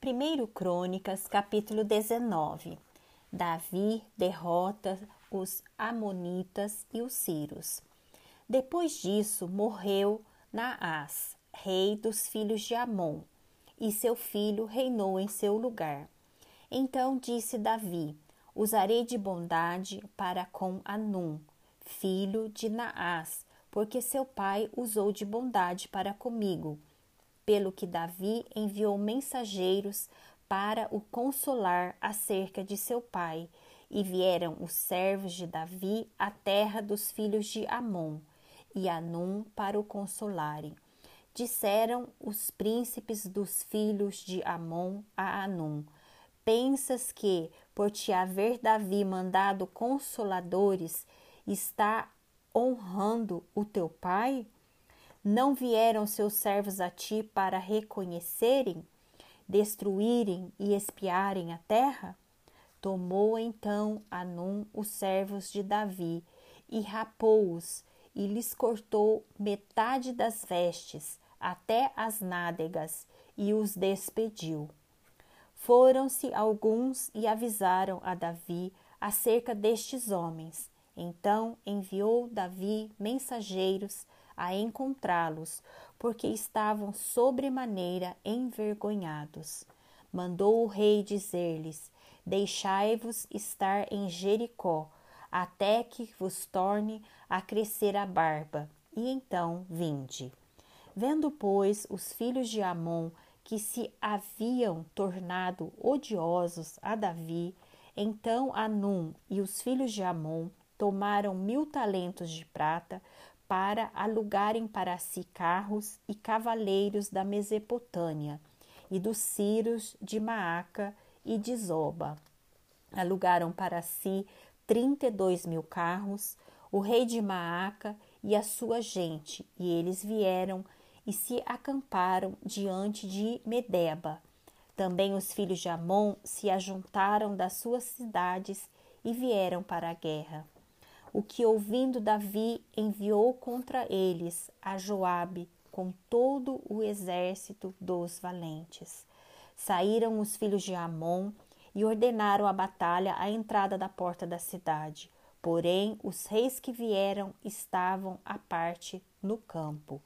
1 Crônicas, capítulo 19. Davi derrota os Amonitas e os Círios. Depois disso, morreu Naás, rei dos filhos de Amon, e seu filho reinou em seu lugar. Então disse Davi: Usarei de bondade para com Anum, filho de Naás, porque seu pai usou de bondade para comigo pelo que Davi enviou mensageiros para o consolar acerca de seu pai, e vieram os servos de Davi à terra dos filhos de Amon e Anum para o consolarem. Disseram os príncipes dos filhos de Amon a Anum: Pensas que, por te haver Davi mandado consoladores, está honrando o teu pai? Não vieram seus servos a ti para reconhecerem, destruírem e espiarem a terra? Tomou então Anum os servos de Davi e rapou-os e lhes cortou metade das vestes até as nádegas e os despediu. Foram-se alguns e avisaram a Davi acerca destes homens. Então enviou Davi mensageiros a encontrá-los, porque estavam sobremaneira envergonhados. Mandou o rei dizer-lhes: Deixai-vos estar em Jericó, até que vos torne a crescer a barba, e então vinde. Vendo, pois, os filhos de Amon que se haviam tornado odiosos a Davi, então Anum e os filhos de Amon tomaram mil talentos de prata, para alugarem para si carros e cavaleiros da Mesopotâmia e dos Círios de Maaca e de Zoba. Alugaram para si trinta e dois mil carros, o rei de Maaca e a sua gente, e eles vieram e se acamparam diante de Medeba. Também os filhos de Amon se ajuntaram das suas cidades e vieram para a guerra o que ouvindo Davi enviou contra eles a Joabe com todo o exército dos valentes. Saíram os filhos de Amon e ordenaram a batalha à entrada da porta da cidade. Porém, os reis que vieram estavam à parte no campo.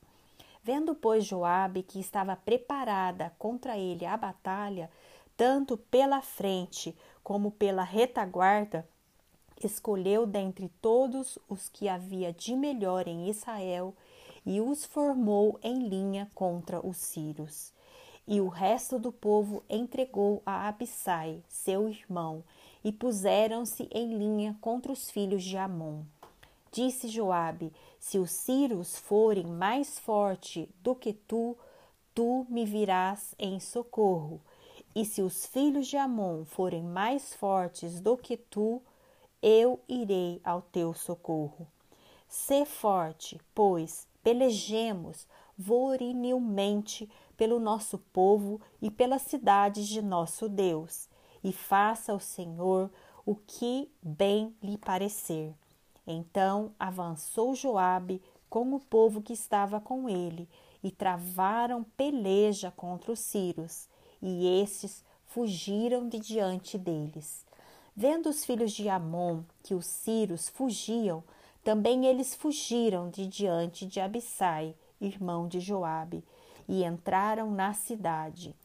Vendo, pois, Joabe que estava preparada contra ele a batalha, tanto pela frente como pela retaguarda, escolheu dentre todos os que havia de melhor em Israel e os formou em linha contra os sírios. E o resto do povo entregou a Abissai, seu irmão, e puseram-se em linha contra os filhos de Amon. Disse Joabe: Se os sírios forem mais forte do que tu, tu me virás em socorro. E se os filhos de Amon forem mais fortes do que tu, eu irei ao teu socorro. Sê forte, pois pelejemos vorinilmente pelo nosso povo e pelas cidades de nosso Deus, e faça o Senhor o que bem lhe parecer. Então avançou Joabe com o povo que estava com ele, e travaram peleja contra os sírios, e estes fugiram de diante deles. Vendo os filhos de Amon que os sírios fugiam, também eles fugiram de diante de Abissai, irmão de Joabe, e entraram na cidade.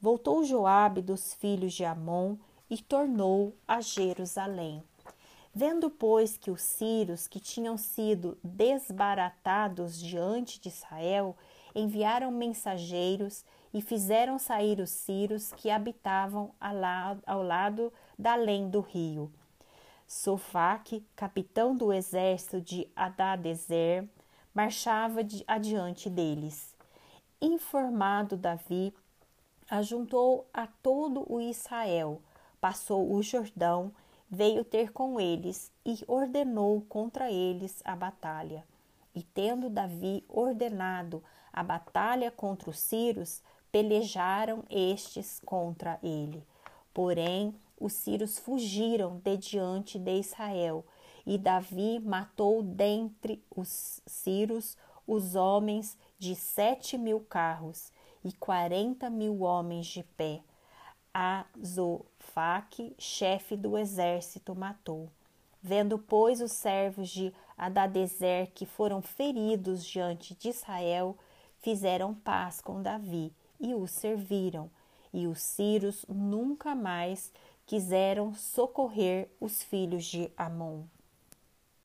Voltou Joabe dos filhos de Amon e tornou a Jerusalém. Vendo, pois, que os sírios que tinham sido desbaratados diante de Israel enviaram mensageiros e fizeram sair os sírios que habitavam ao lado da além do rio. Sofaque, capitão do exército de Adadezer, marchava adiante deles. Informado Davi, ajuntou a todo o Israel, passou o Jordão, veio ter com eles e ordenou contra eles a batalha. E tendo Davi ordenado a batalha contra os sírios, pelejaram estes contra ele. Porém, os sírios fugiram de diante de Israel, e Davi matou dentre os sírios os homens de sete mil carros e quarenta mil homens de pé. Azofaque, chefe do exército, matou. Vendo, pois, os servos de Adadezer que foram feridos diante de Israel, fizeram paz com Davi e o serviram. E os sírios nunca mais quiseram socorrer os filhos de Amon.